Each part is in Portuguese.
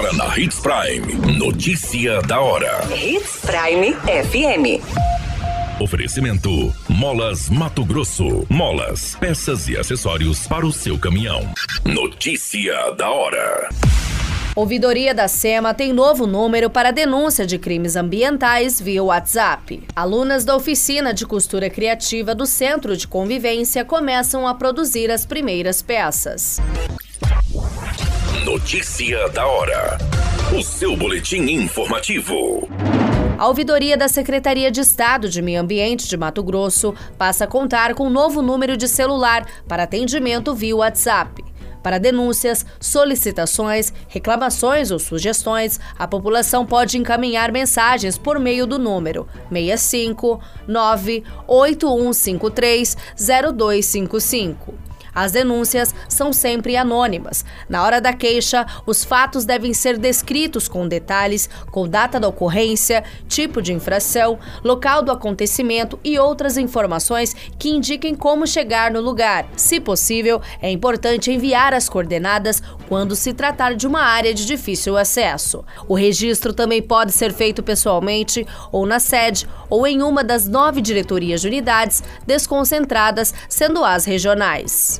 Agora na Hits Prime. Notícia da hora. Hits Prime FM. Oferecimento: Molas Mato Grosso. Molas, peças e acessórios para o seu caminhão. Notícia da hora. Ouvidoria da SEMA tem novo número para denúncia de crimes ambientais via WhatsApp. Alunas da oficina de costura criativa do Centro de Convivência começam a produzir as primeiras peças. Notícia da hora. O seu boletim informativo. A ouvidoria da Secretaria de Estado de Meio Ambiente de Mato Grosso passa a contar com um novo número de celular para atendimento via WhatsApp. Para denúncias, solicitações, reclamações ou sugestões, a população pode encaminhar mensagens por meio do número 65 98153 0255. As denúncias são sempre anônimas. Na hora da queixa, os fatos devem ser descritos com detalhes, com data da ocorrência, tipo de infração, local do acontecimento e outras informações que indiquem como chegar no lugar. Se possível, é importante enviar as coordenadas quando se tratar de uma área de difícil acesso. O registro também pode ser feito pessoalmente ou na sede ou em uma das nove diretorias de unidades desconcentradas, sendo as regionais.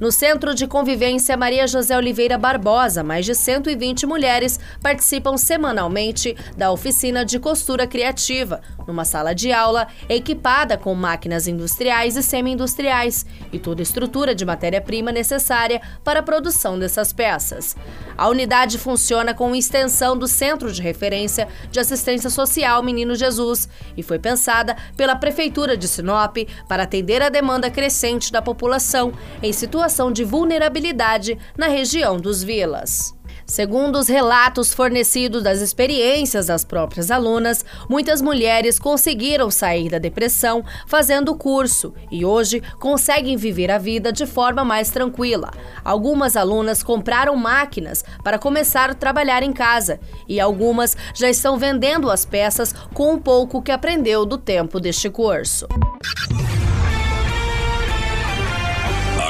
No Centro de Convivência Maria José Oliveira Barbosa, mais de 120 mulheres participam semanalmente da oficina de costura criativa, numa sala de aula equipada com máquinas industriais e semi-industriais e toda a estrutura de matéria-prima necessária para a produção dessas peças. A unidade funciona com extensão do Centro de Referência de Assistência Social Menino Jesus e foi pensada pela Prefeitura de Sinop para atender a demanda crescente da população em situação de vulnerabilidade na região dos vilas. Segundo os relatos fornecidos das experiências das próprias alunas, muitas mulheres conseguiram sair da depressão fazendo o curso e hoje conseguem viver a vida de forma mais tranquila. Algumas alunas compraram máquinas para começar a trabalhar em casa e algumas já estão vendendo as peças com um pouco que aprendeu do tempo deste curso.